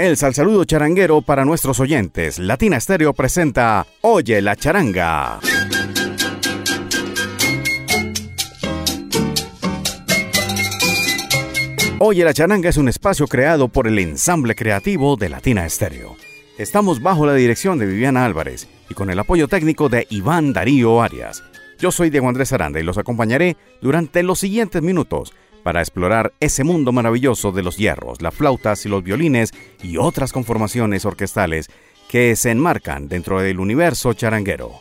El saludo charanguero para nuestros oyentes. Latina Estéreo presenta Oye la charanga. Oye la charanga es un espacio creado por el ensamble creativo de Latina Estéreo. Estamos bajo la dirección de Viviana Álvarez y con el apoyo técnico de Iván Darío Arias. Yo soy Diego Andrés Aranda y los acompañaré durante los siguientes minutos para explorar ese mundo maravilloso de los hierros, las flautas y los violines y otras conformaciones orquestales que se enmarcan dentro del universo charanguero.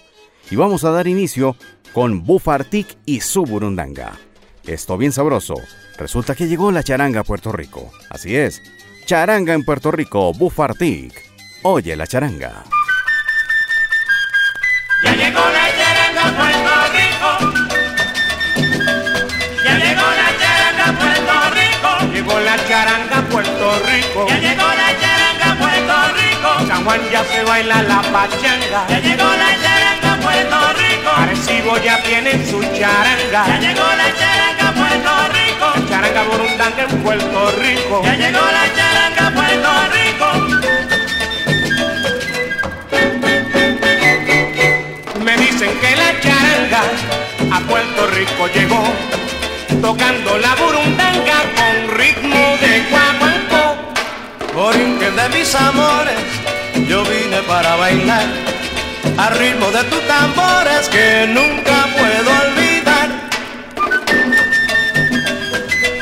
Y vamos a dar inicio con Bufartic y su burundanga. Esto bien sabroso. Resulta que llegó la charanga a Puerto Rico. Así es. Charanga en Puerto Rico, Bufartic. Oye la charanga. Ya llegó la Puerto Rico. Ya llegó la charanga a Puerto Rico. San Juan ya se baila la pachanga. Ya llegó la charanga a Puerto Rico. Arecibo ya tiene su charanga. Ya llegó la charanga a Puerto Rico. charanga burundanga en Puerto Rico. Ya llegó la charanga a Puerto Rico. Me dicen que la charanga a Puerto Rico llegó tocando la burundanga con ritmo. Borinquen de mis amores, yo vine para bailar al ritmo de tus tambores que nunca puedo olvidar.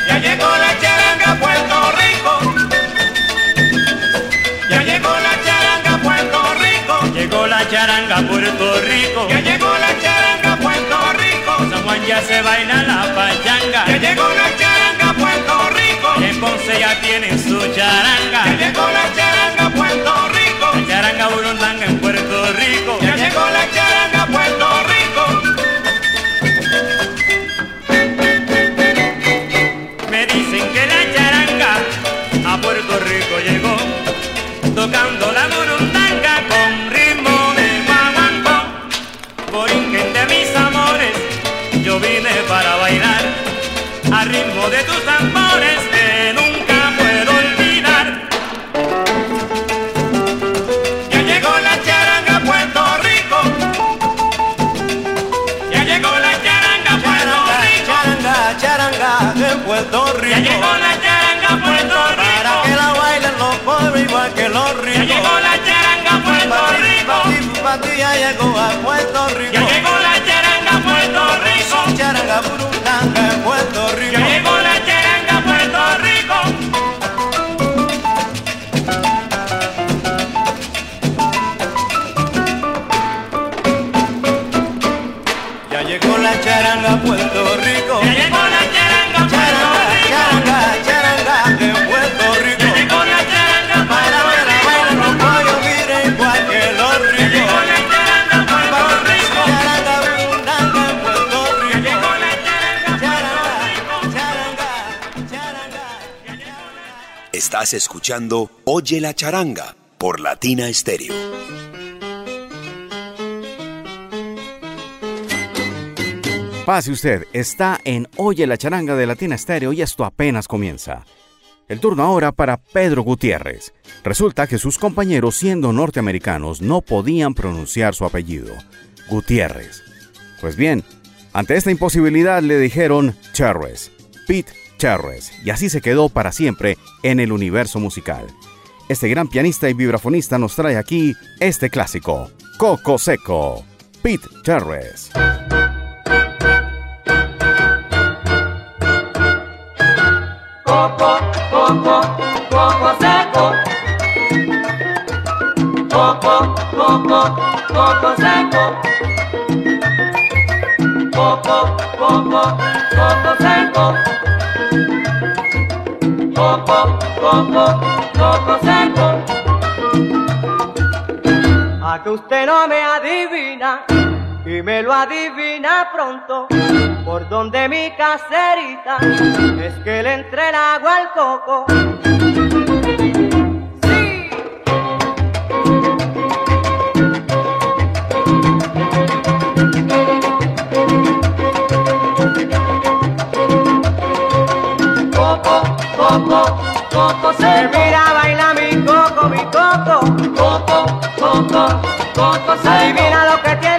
Ya llegó la charanga a Puerto Rico. Ya llegó la charanga a Puerto Rico. Llegó la charanga a Puerto Rico. Ya llegó la charanga a Puerto Rico. San Juan ya se baila la pachanga. Ya llegó la charanga Ponce ya tienen su charanga. Ya llegó la charanga a Puerto Rico. La charanga burundanga en Puerto Rico. Ya llegó la charanga a Puerto Rico. Llegó a Puerto Rico. Ya llegó la charanga a Puerto Rico. Charanga burundanga en Puerto Rico. Ya llegó la charanga a Puerto Rico. Ya llegó la charanga a Puerto Rico. Escuchando Oye la charanga por Latina Stereo. Pase usted, está en Oye la charanga de Latina Estéreo y esto apenas comienza. El turno ahora para Pedro Gutiérrez. Resulta que sus compañeros, siendo norteamericanos, no podían pronunciar su apellido, Gutiérrez. Pues bien, ante esta imposibilidad le dijeron Cherres, Pete Cherres, y así se quedó para siempre en el universo musical. Este gran pianista y vibrafonista nos trae aquí este clásico, Coco Seco, Pete Cherres. Coco, coco, coco seco. Coco, coco, coco seco. Coco, coco, coco seco. Coco, coco, coco seco. Ya que usted no me adivina y me lo adivina pronto, por donde mi caserita es que le entre el agua al coco. Coco, coco se mira baila mi coco, mi coco, coco, coco, coco se mira lo que tiene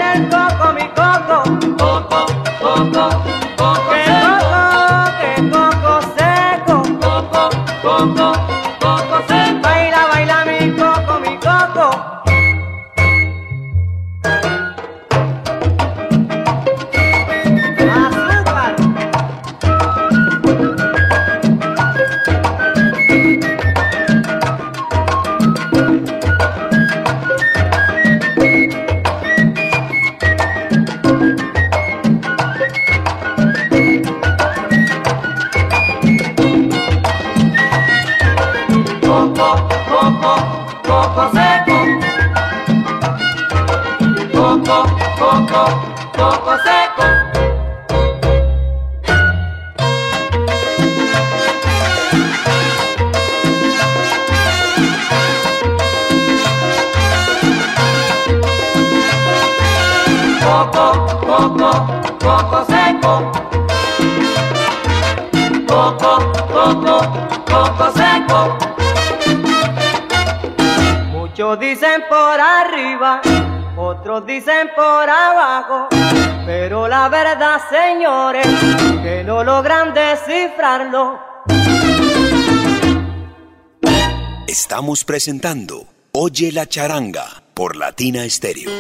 Estamos presentando Oye la charanga por Latina Estéreo.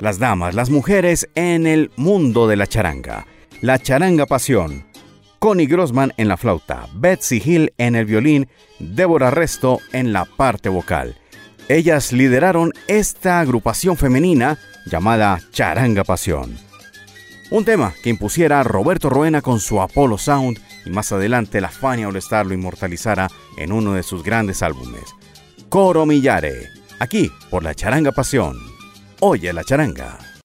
Las damas, las mujeres en el mundo de la charanga. La charanga pasión Connie Grossman en la flauta, Betsy Hill en el violín, Débora Resto en la parte vocal. Ellas lideraron esta agrupación femenina llamada Charanga Pasión. Un tema que impusiera Roberto Roena con su Apollo Sound y más adelante la Fania All Star lo inmortalizara en uno de sus grandes álbumes. Coro Millare, aquí por la Charanga Pasión. Oye la charanga.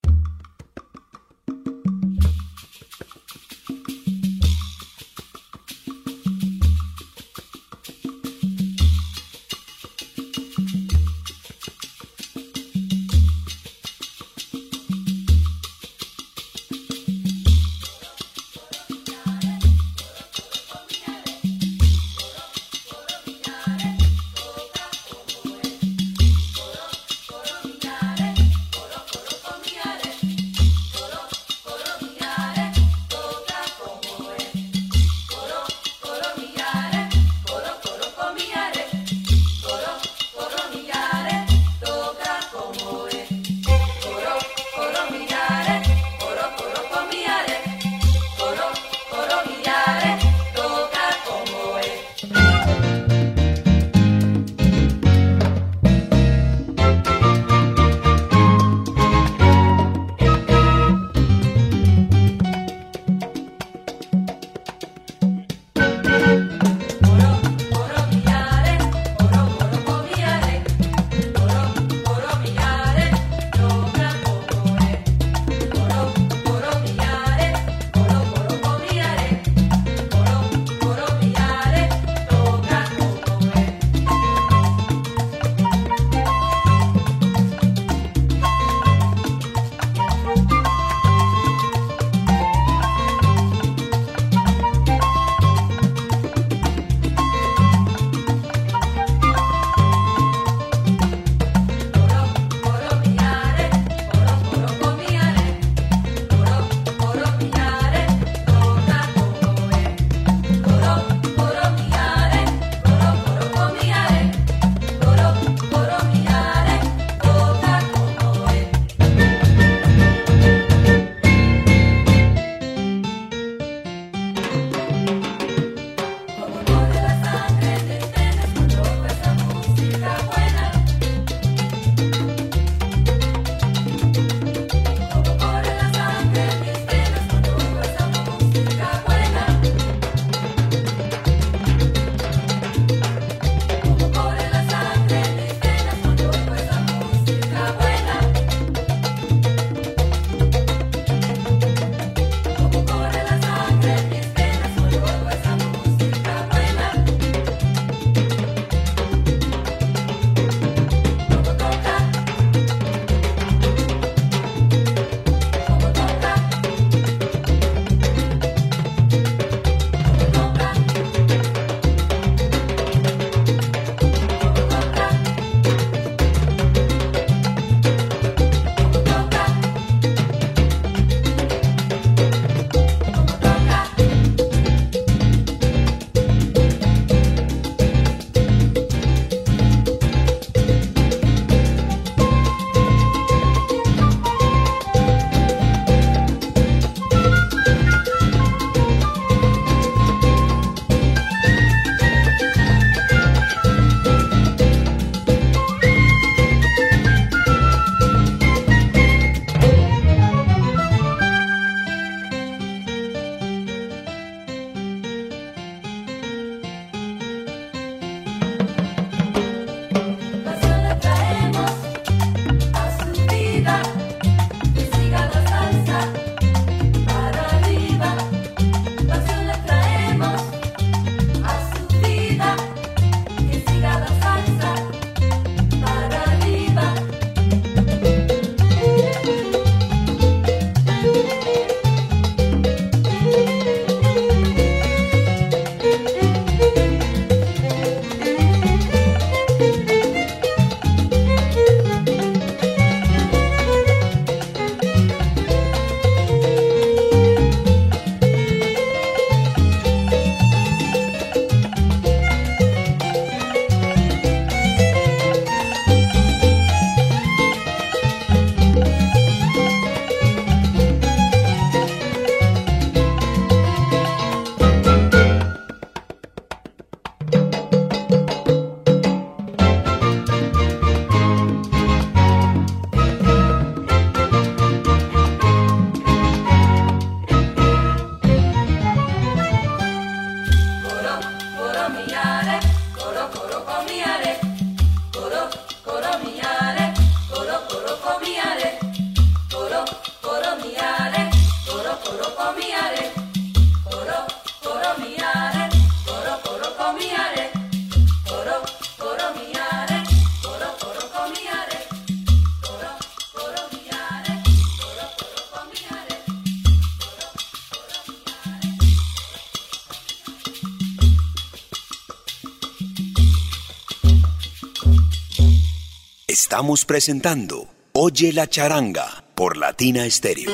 Estamos presentando Oye la charanga por Latina Stereo.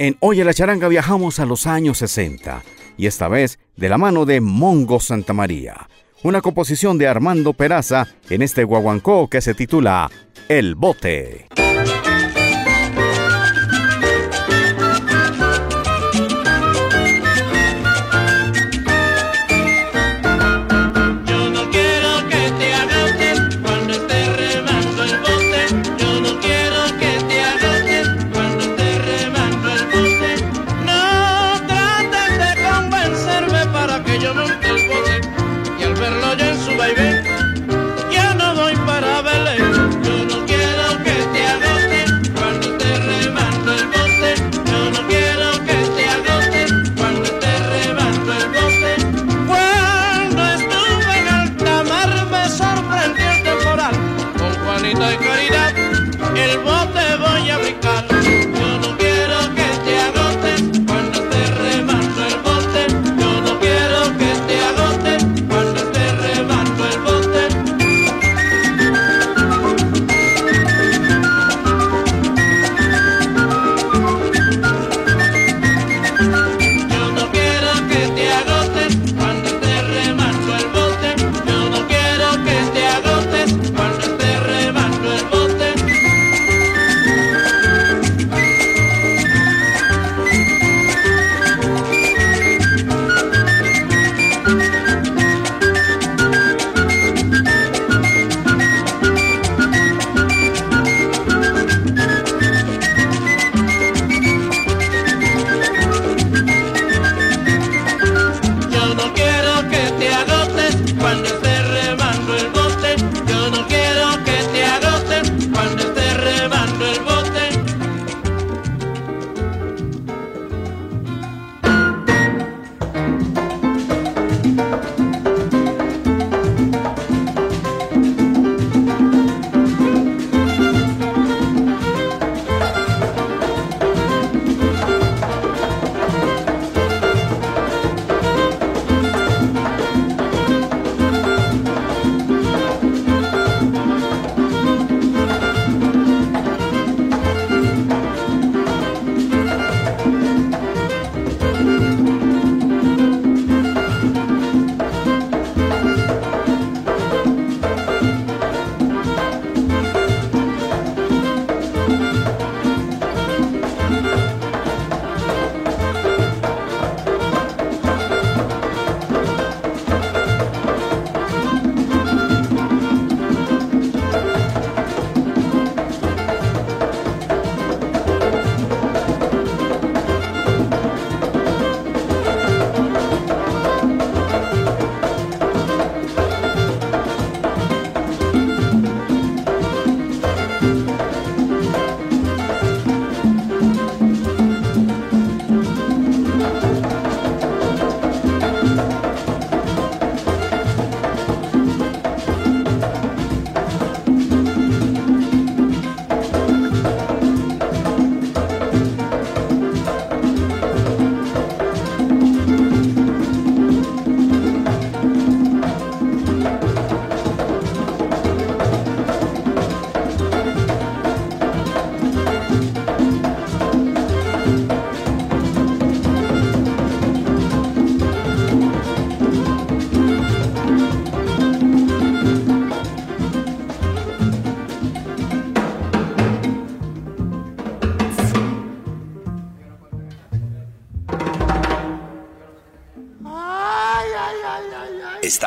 En Oye la charanga viajamos a los años 60 y esta vez de la mano de Mongo Santa María, una composición de Armando Peraza en este guaguancó que se titula El Bote.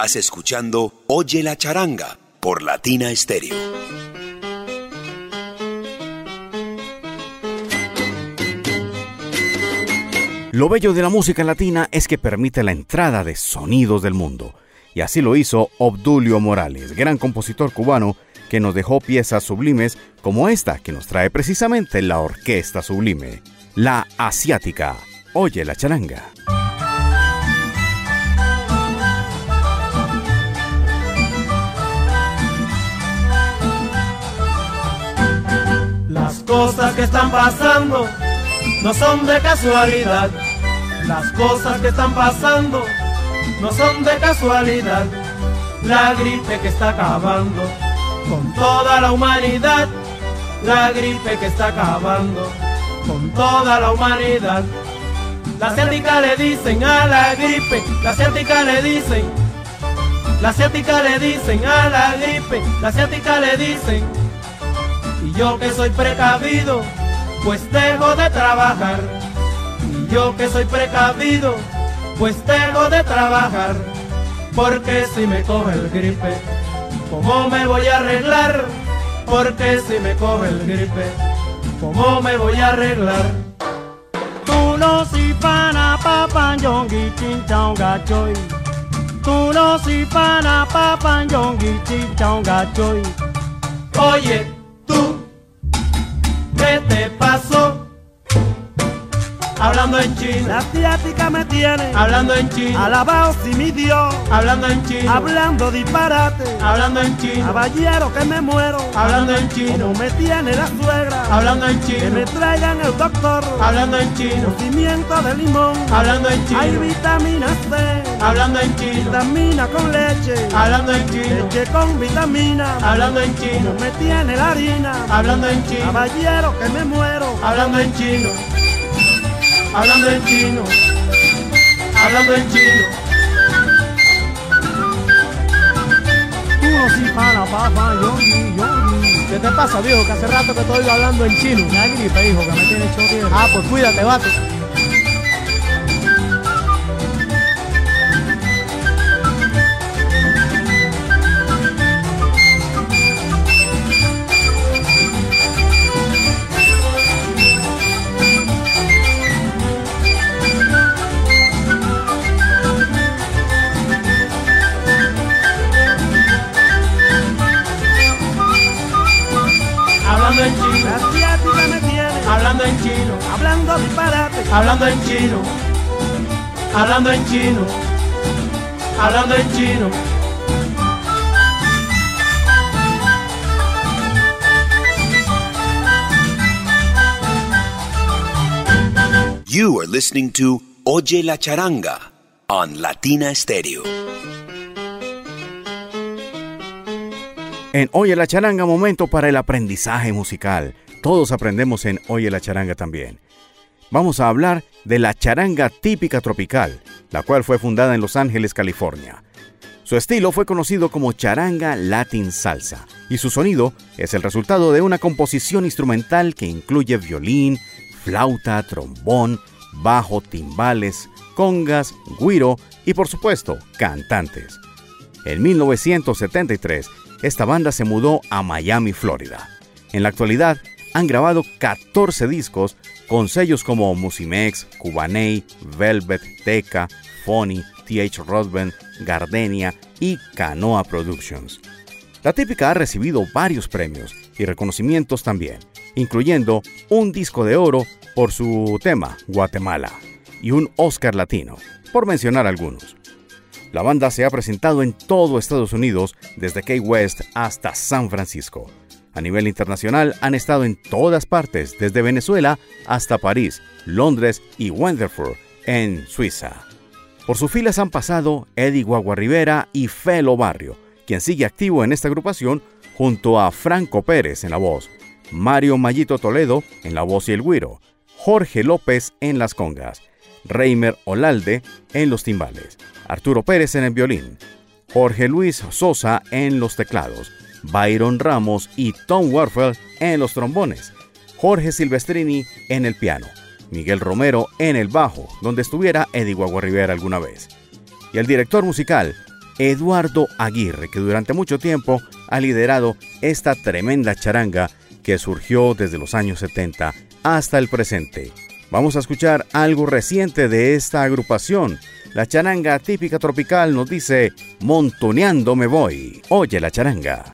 Estás escuchando Oye la charanga por Latina Stereo. Lo bello de la música latina es que permite la entrada de sonidos del mundo. Y así lo hizo Obdulio Morales, gran compositor cubano que nos dejó piezas sublimes como esta que nos trae precisamente la Orquesta Sublime, la Asiática. Oye la charanga. Cosas que están pasando no son de casualidad. Las cosas que están pasando no son de casualidad. La gripe que está acabando con toda la humanidad. La gripe que está acabando con toda la humanidad. La asiática le dicen a la gripe, la asiática le dicen, la asiática le dicen a la gripe, la asiática le dicen. Y yo que soy precavido, pues dejo de trabajar. Y yo que soy precavido, pues dejo de trabajar. Porque si me coge el gripe, ¿cómo me voy a arreglar? Porque si me coge el gripe, ¿cómo me voy a arreglar? Tú no si pana papan yongi chin chao gachoy. Tú no si pana papan yongi chin chao gachoy. Oye, Hablando en chino. La asiática me tiene Hablando en chino. alabado si mi Dios. Hablando en chino. Hablando disparate. Hablando en chino. Caballero que me muero. Hablando en chino. Como me tiene la suegra. Hablando en Que me chino. traigan el doctor. Hablando en chino. Cocimiento de limón. Hablando en Hay chino. vitamina C. Hablando en chino. Vitamina con leche. Hablando en chino. Leche con vitamina. Hablando en chino. Como me tiene la harina. Hablando en chino. Caballero que me muero. Hablando en chino. Hablando en chino. Hablando en chino. Tú no si pana, papá, yongi, yongi. ¿Qué te pasa, viejo? Que hace rato que estoy hablando en chino. La gripe, hijo, que me tiene hecho tierra. Ah, pues cuídate, vato. Hablando en chino. Hablando en chino. Hablando en chino. You are listening to Oye la Charanga on Latina Stereo. En Oye la Charanga, momento para el aprendizaje musical. Todos aprendemos en Oye la Charanga también. Vamos a hablar de la charanga típica tropical, la cual fue fundada en Los Ángeles, California. Su estilo fue conocido como charanga latin salsa y su sonido es el resultado de una composición instrumental que incluye violín, flauta, trombón, bajo, timbales, congas, guiro y por supuesto cantantes. En 1973, esta banda se mudó a Miami, Florida. En la actualidad, han grabado 14 discos con sellos como Musimex, Cubaney, Velvet, Teca, Phony, TH Rodben, Gardenia y Canoa Productions. La típica ha recibido varios premios y reconocimientos también, incluyendo un disco de oro por su tema Guatemala y un Oscar Latino, por mencionar algunos. La banda se ha presentado en todo Estados Unidos, desde Key West hasta San Francisco. A nivel internacional han estado en todas partes, desde Venezuela hasta París, Londres y Wenderford, en Suiza. Por sus filas han pasado Eddie Guagua Rivera y Felo Barrio, quien sigue activo en esta agrupación junto a Franco Pérez en la voz, Mario Mayito Toledo en la voz y el güiro, Jorge López en las congas, Reimer Olalde en los timbales, Arturo Pérez en el violín, Jorge Luis Sosa en los teclados, Byron Ramos y Tom Warfel en los trombones, Jorge Silvestrini en el piano, Miguel Romero en el bajo, donde estuviera Eddie Guagua Rivera alguna vez, y el director musical, Eduardo Aguirre, que durante mucho tiempo ha liderado esta tremenda charanga que surgió desde los años 70 hasta el presente. Vamos a escuchar algo reciente de esta agrupación. La charanga típica tropical nos dice, Montoneando me voy. Oye la charanga.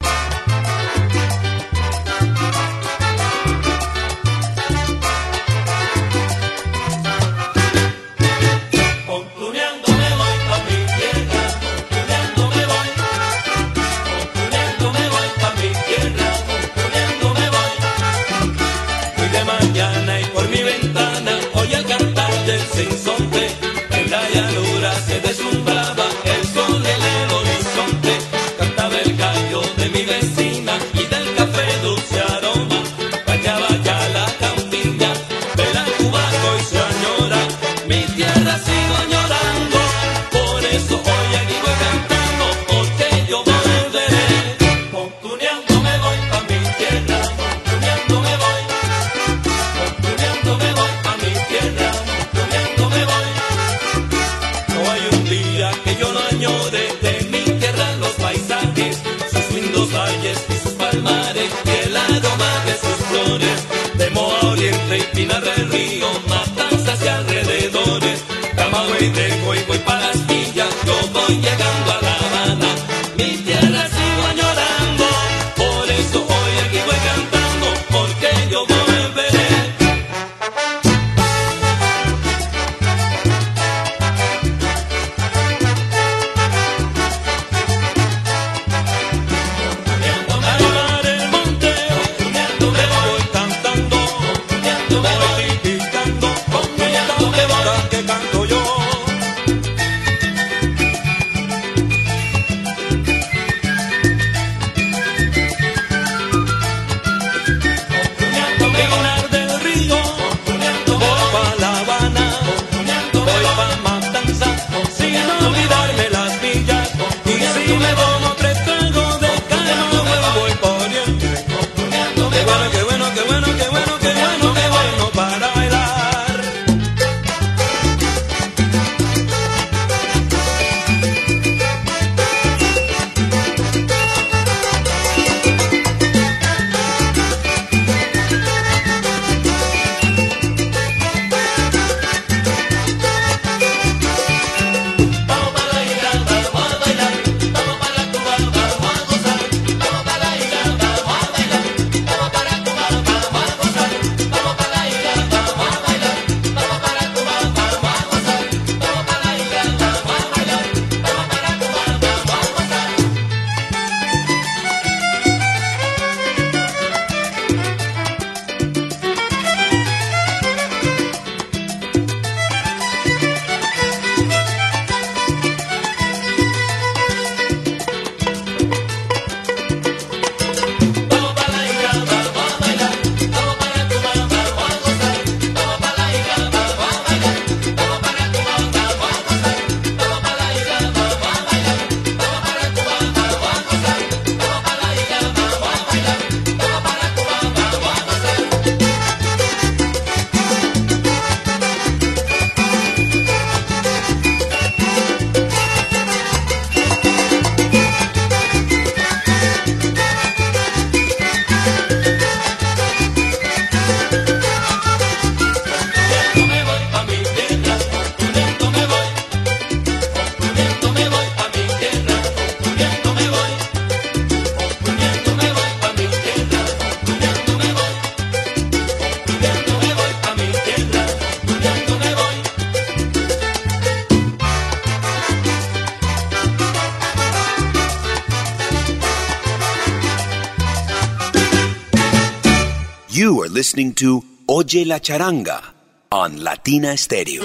Listening to Oye la Charanga on Latina Stereo.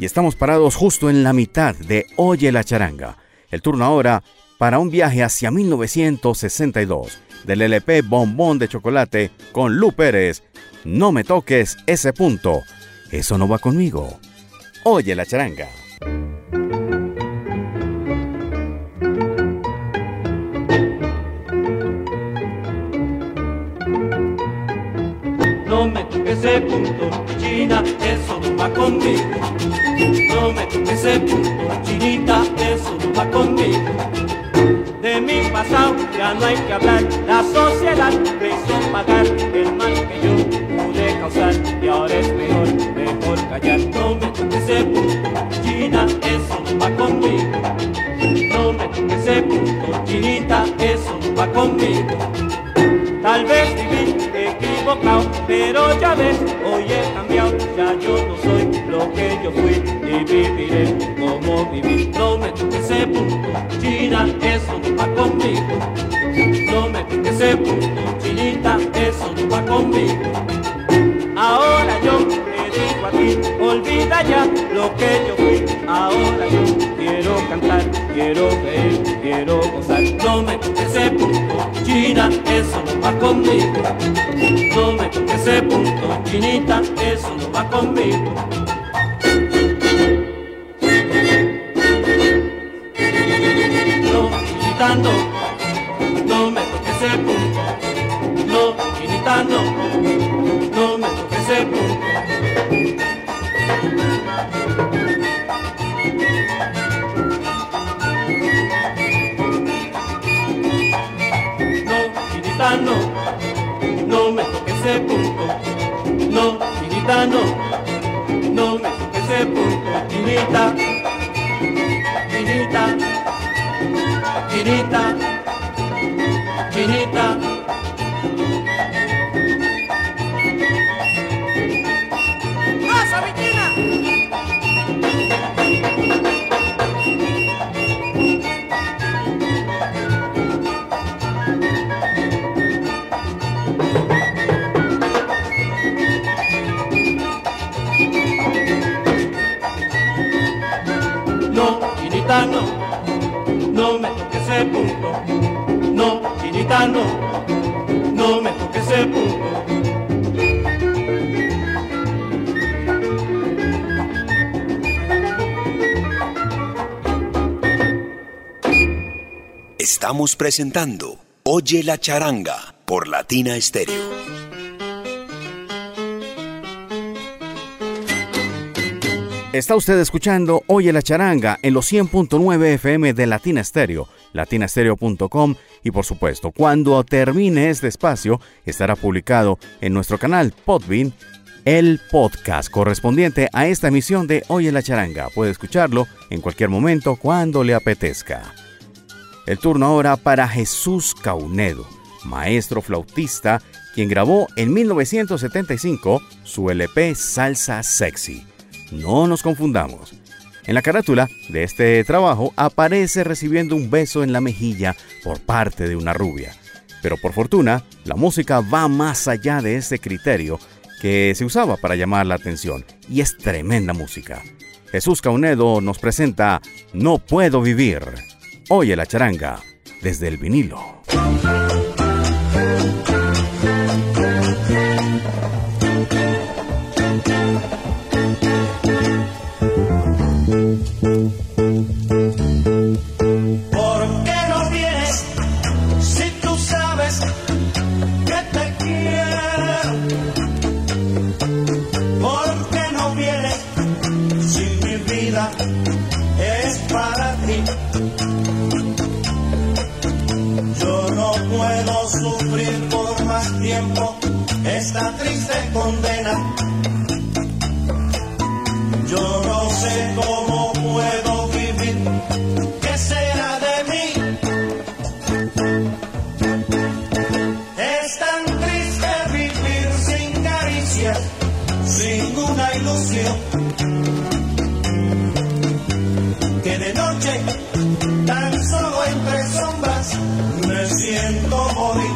Y estamos parados justo en la mitad de Oye la charanga. El turno ahora para un viaje hacia 1962 del LP Bombón de Chocolate con Lu Pérez. No me toques ese punto. Eso no va conmigo. Oye la charanga. Ese punto, China, eso no va conmigo. No me toques ese punto, Chinita, eso no va conmigo. De mi pasado ya no hay que hablar, la sociedad me hizo pagar el mal que yo pude causar y ahora es mejor, mejor callar. No me toques ese punto, China, eso no va conmigo. No me ese punto, Chinita, eso no va conmigo. Tal vez viví pero ya ves, hoy he cambiado, ya yo no soy lo que yo fui y viviré como viví. No me toques ese punto, China, eso no va conmigo. No me toques ese punto, Chinita, eso no va conmigo. Ahora yo te digo a ti, olvida ya lo que yo fui. Ahora yo quiero cantar, quiero reír, quiero gozar. No me toques ese punto, China, eso no va conmigo. No me toques ese punto, Chinita, eso no va conmigo. Chinita, no, me toques ese punto, chinita, chinita, chinita, no, me toques. Estamos presentando Oye la charanga por Latina Stereo. Está usted escuchando Oye la charanga en los 100.9 FM de Latina Stereo, latinastereo.com y por supuesto, cuando termine este espacio, estará publicado en nuestro canal Podbean el podcast correspondiente a esta emisión de Oye la charanga. Puede escucharlo en cualquier momento cuando le apetezca. El turno ahora para Jesús Caunedo, maestro flautista, quien grabó en 1975 su LP Salsa Sexy. No nos confundamos. En la carátula de este trabajo aparece recibiendo un beso en la mejilla por parte de una rubia. Pero por fortuna, la música va más allá de ese criterio que se usaba para llamar la atención, y es tremenda música. Jesús Caunedo nos presenta No puedo vivir. Oye la charanga desde el vinilo. Esta triste condena. Yo no sé cómo puedo vivir. ¿Qué será de mí? Es tan triste vivir sin caricias, sin una ilusión. Que de noche, tan solo entre sombras, me siento morir.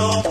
No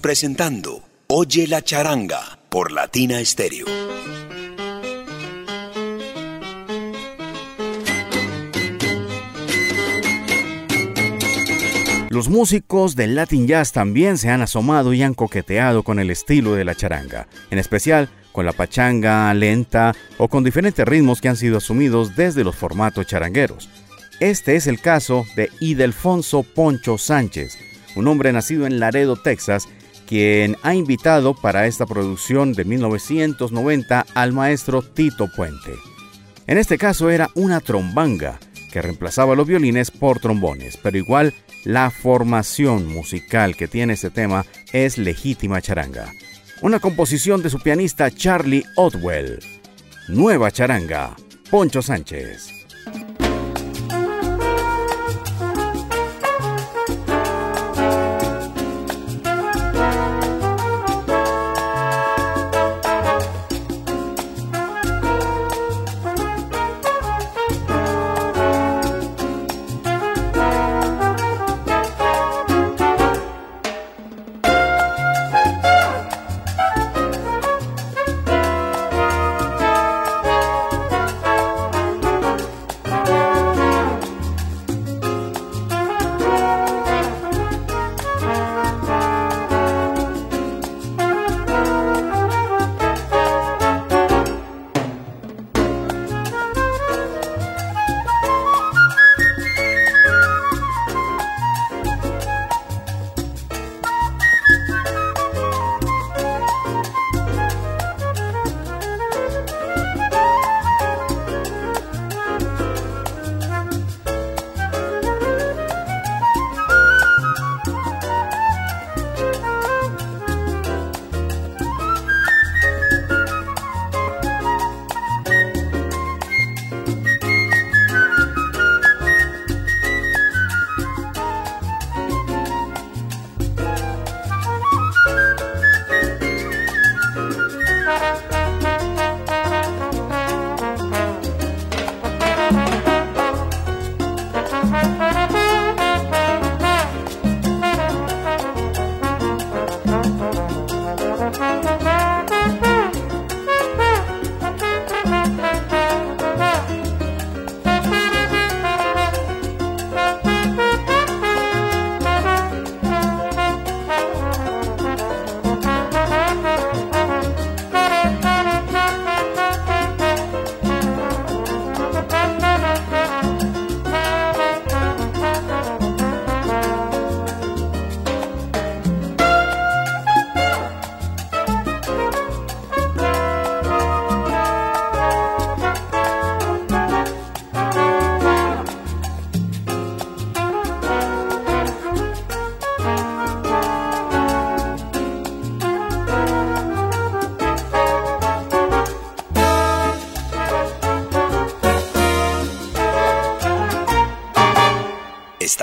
Presentando Oye la charanga por Latina Stereo. Los músicos del Latin Jazz también se han asomado y han coqueteado con el estilo de la charanga, en especial con la pachanga lenta o con diferentes ritmos que han sido asumidos desde los formatos charangueros. Este es el caso de Idelfonso Poncho Sánchez, un hombre nacido en Laredo, Texas, quien ha invitado para esta producción de 1990 al maestro Tito Puente. En este caso era una trombanga que reemplazaba los violines por trombones, pero igual la formación musical que tiene este tema es legítima charanga. Una composición de su pianista Charlie Otwell. Nueva charanga, Poncho Sánchez.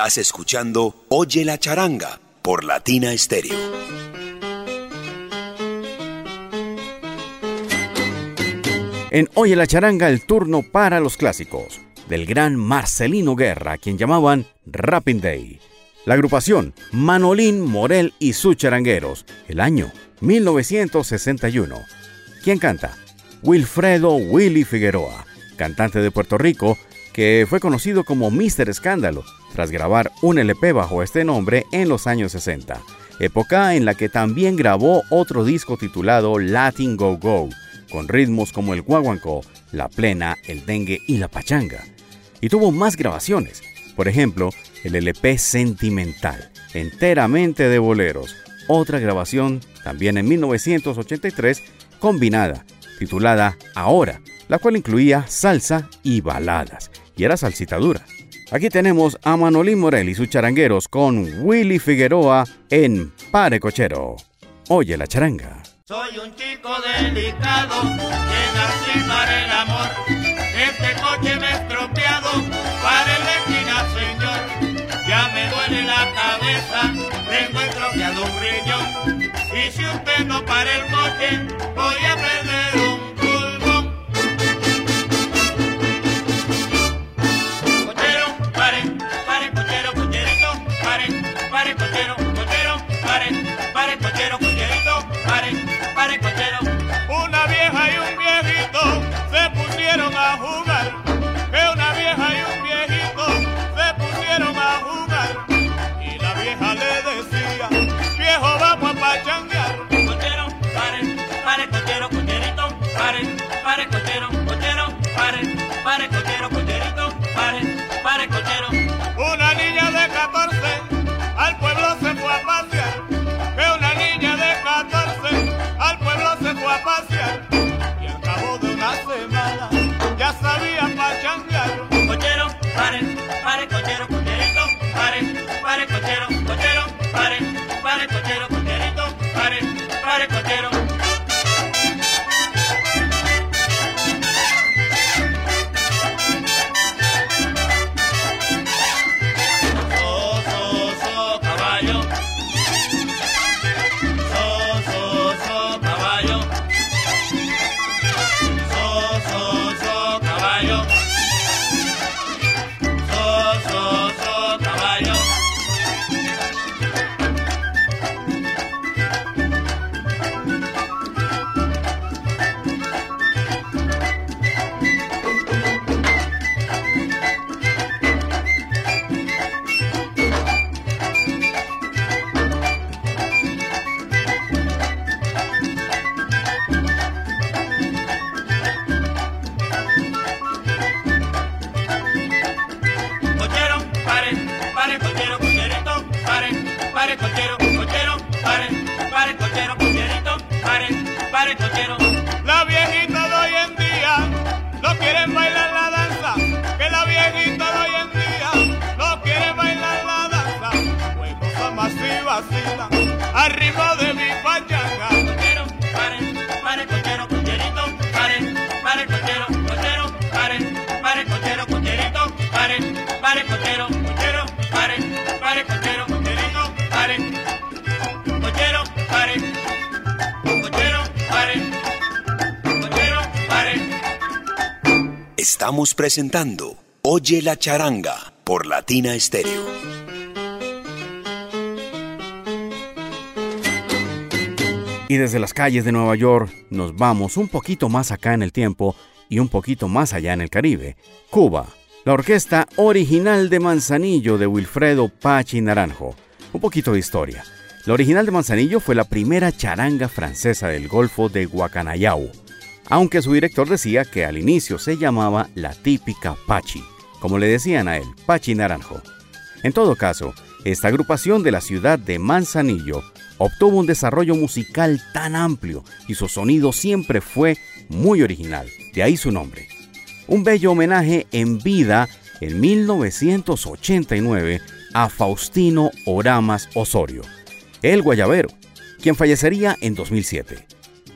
Estás escuchando Oye la charanga por Latina Stereo. En Oye la charanga el turno para los clásicos del gran Marcelino Guerra, quien llamaban Rapping Day. La agrupación Manolín Morel y sus charangueros, el año 1961. ¿Quién canta? Wilfredo Willy Figueroa, cantante de Puerto Rico, que fue conocido como Mr. Escándalo tras grabar un LP bajo este nombre en los años 60, época en la que también grabó otro disco titulado Latin Go Go, con ritmos como el guaguancó, la plena, el dengue y la pachanga. Y tuvo más grabaciones, por ejemplo, el LP Sentimental, enteramente de boleros, otra grabación también en 1983 combinada, titulada Ahora, la cual incluía salsa y baladas, y era salsitadura. Aquí tenemos a Manolín Morel y sus charangueros con Willy Figueroa en Pare Cochero. Oye la charanga. Soy un chico delicado que nací para el amor. Este coche me ha estropeado para la esquina, señor. Ya me duele la cabeza, tengo estropeado un riñón. Y si usted no para el coche, voy a perder pusieron a jugar. Que una vieja y un viejito se pusieron a jugar. Y la vieja le decía, viejo, vamos a pachanguear. Cochero, pare, pare, cochero, cocherito, pare, pare, cochero, cochero, pare, pare, cochero, cocherito, pare, pare, cochero. Una niña de 14 Estamos presentando Oye la charanga por Latina Stereo. Y desde las calles de Nueva York nos vamos un poquito más acá en el tiempo y un poquito más allá en el Caribe, Cuba. La orquesta original de Manzanillo de Wilfredo Pachi Naranjo. Un poquito de historia. La original de Manzanillo fue la primera charanga francesa del Golfo de Guacanayao, aunque su director decía que al inicio se llamaba la típica Pachi, como le decían a él, Pachi Naranjo. En todo caso, esta agrupación de la ciudad de Manzanillo obtuvo un desarrollo musical tan amplio y su sonido siempre fue muy original, de ahí su nombre. Un bello homenaje en vida en 1989 a Faustino Oramas Osorio, el guayabero, quien fallecería en 2007,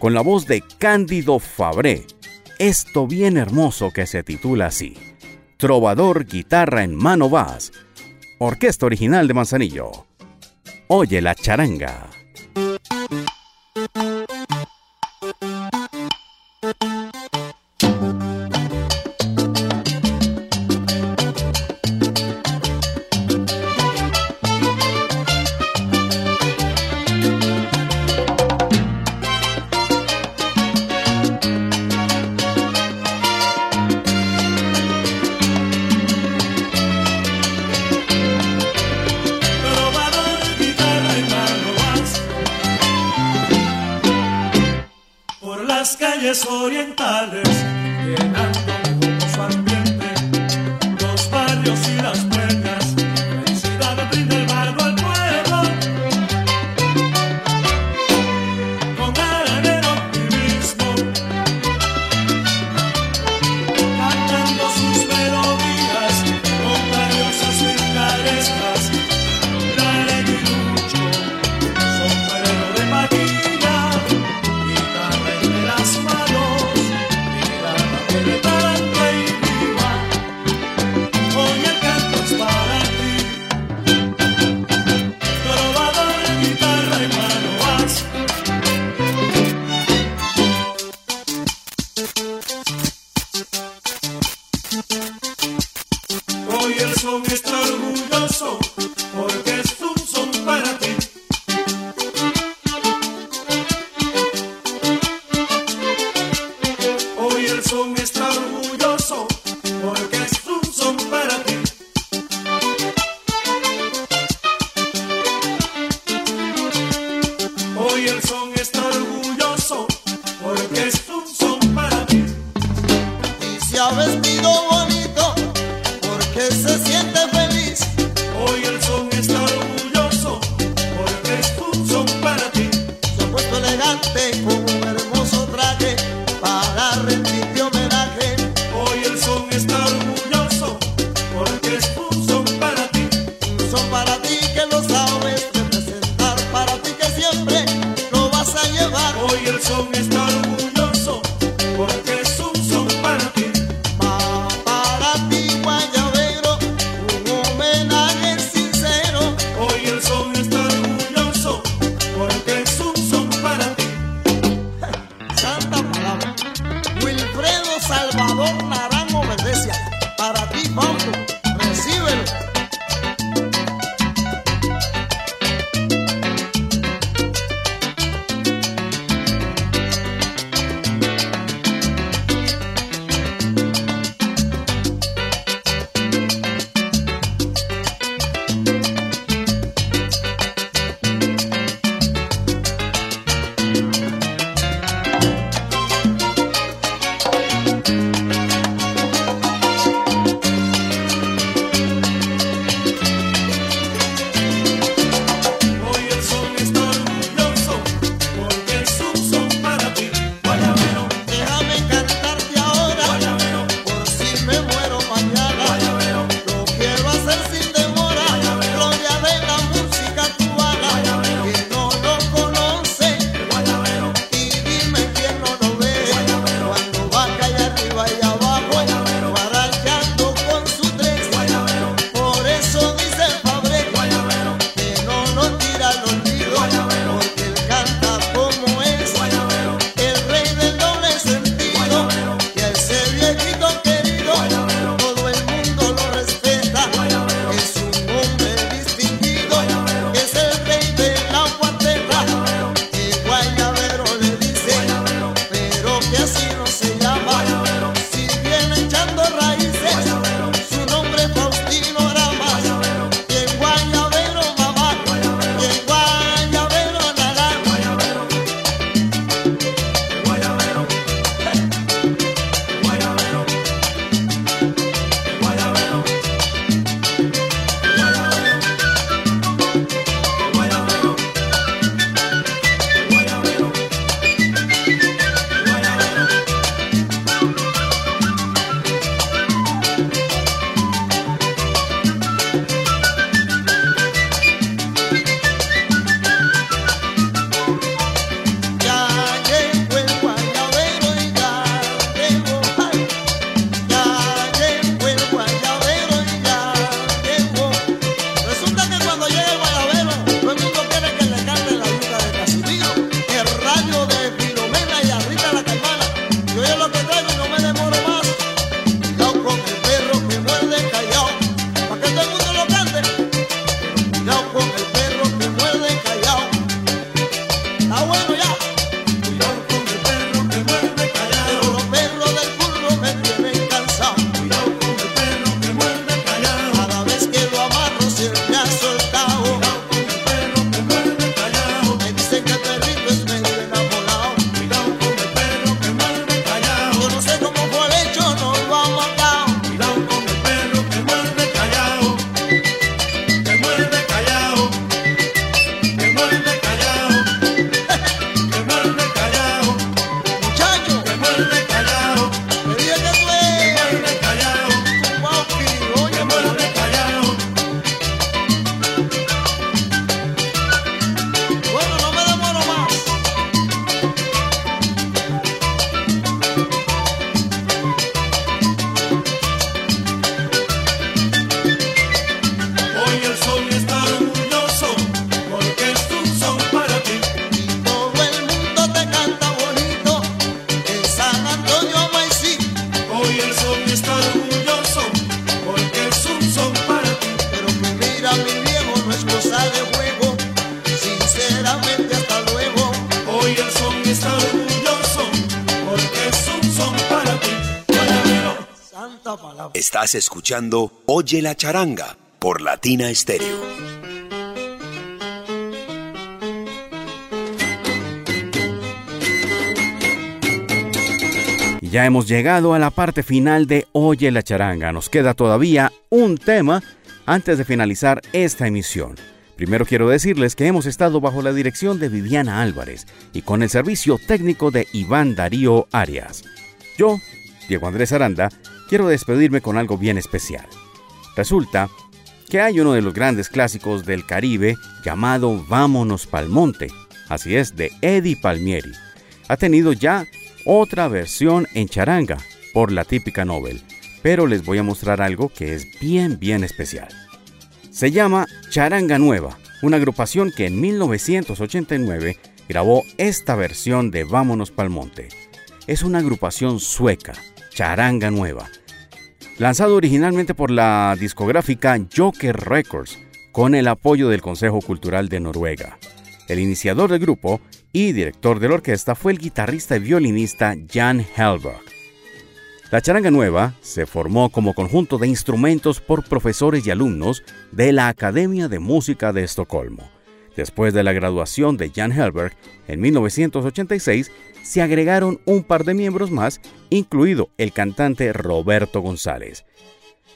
con la voz de Cándido Fabré, esto bien hermoso que se titula así, Trovador Guitarra en Mano Vas, Orquesta original de Manzanillo. Oye la charanga. Hoy el escuchando Oye la charanga por Latina Stereo. Y ya hemos llegado a la parte final de Oye la charanga. Nos queda todavía un tema antes de finalizar esta emisión. Primero quiero decirles que hemos estado bajo la dirección de Viviana Álvarez y con el servicio técnico de Iván Darío Arias. Yo, Diego Andrés Aranda, quiero despedirme con algo bien especial. Resulta que hay uno de los grandes clásicos del Caribe llamado Vámonos pa'l Monte, así es, de Eddie Palmieri. Ha tenido ya otra versión en charanga por la típica Nobel, pero les voy a mostrar algo que es bien, bien especial. Se llama Charanga Nueva, una agrupación que en 1989 grabó esta versión de Vámonos pa'l Monte. Es una agrupación sueca, Charanga Nueva, lanzado originalmente por la discográfica Joker Records, con el apoyo del Consejo Cultural de Noruega. El iniciador del grupo y director de la orquesta fue el guitarrista y violinista Jan Helberg. La charanga nueva se formó como conjunto de instrumentos por profesores y alumnos de la Academia de Música de Estocolmo. Después de la graduación de Jan Helberg en 1986, se agregaron un par de miembros más, incluido el cantante Roberto González.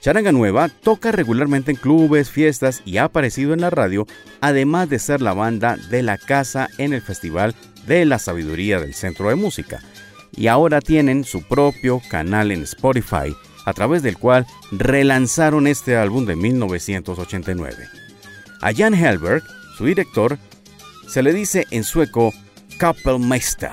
Charanga Nueva toca regularmente en clubes, fiestas y ha aparecido en la radio, además de ser la banda de la casa en el Festival de la Sabiduría del Centro de Música. Y ahora tienen su propio canal en Spotify, a través del cual relanzaron este álbum de 1989. A Jan Helberg, su director, se le dice en sueco Kapellmeister.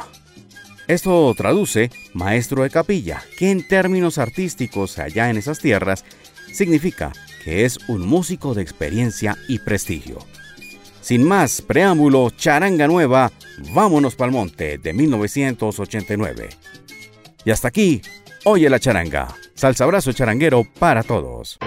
Esto traduce maestro de capilla, que en términos artísticos allá en esas tierras significa que es un músico de experiencia y prestigio. Sin más preámbulo, Charanga Nueva, vámonos pa'l monte de 1989. Y hasta aquí, oye la charanga. Salsa abrazo charanguero para todos.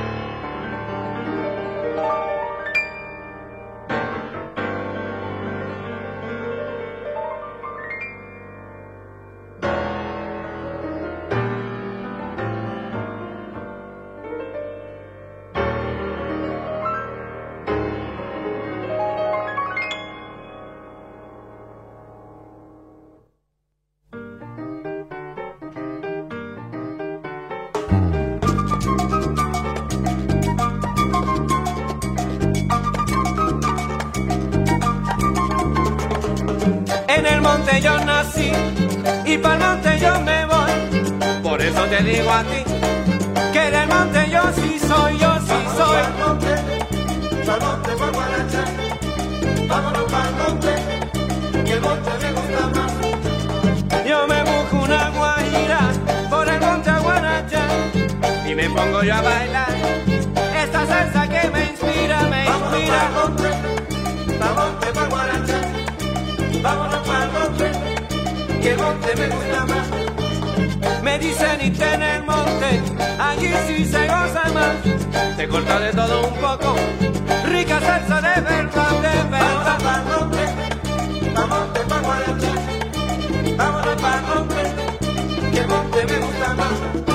Monte yo nací y para el monte yo me voy. Por eso te digo a ti que del monte yo sí soy, yo sí soy. Pa'l monte, pa'l monte, pa' Guaracha. Vámonos pa'l monte, que el monte me gusta más. Yo me busco una guajira por el monte Aguaracha y me pongo yo a bailar esta salsa que me inspira, me Vámonos inspira. pa'l monte, pa'l monte, pa' que el monte me gusta más. Me dicen y en el monte, allí sí se goza más. Te corta de todo un poco, rica salsa de verdad, de verdad. monte, pa'l monte, pa' Guaracha. Vámonos pa'l monte, que el monte me gusta más.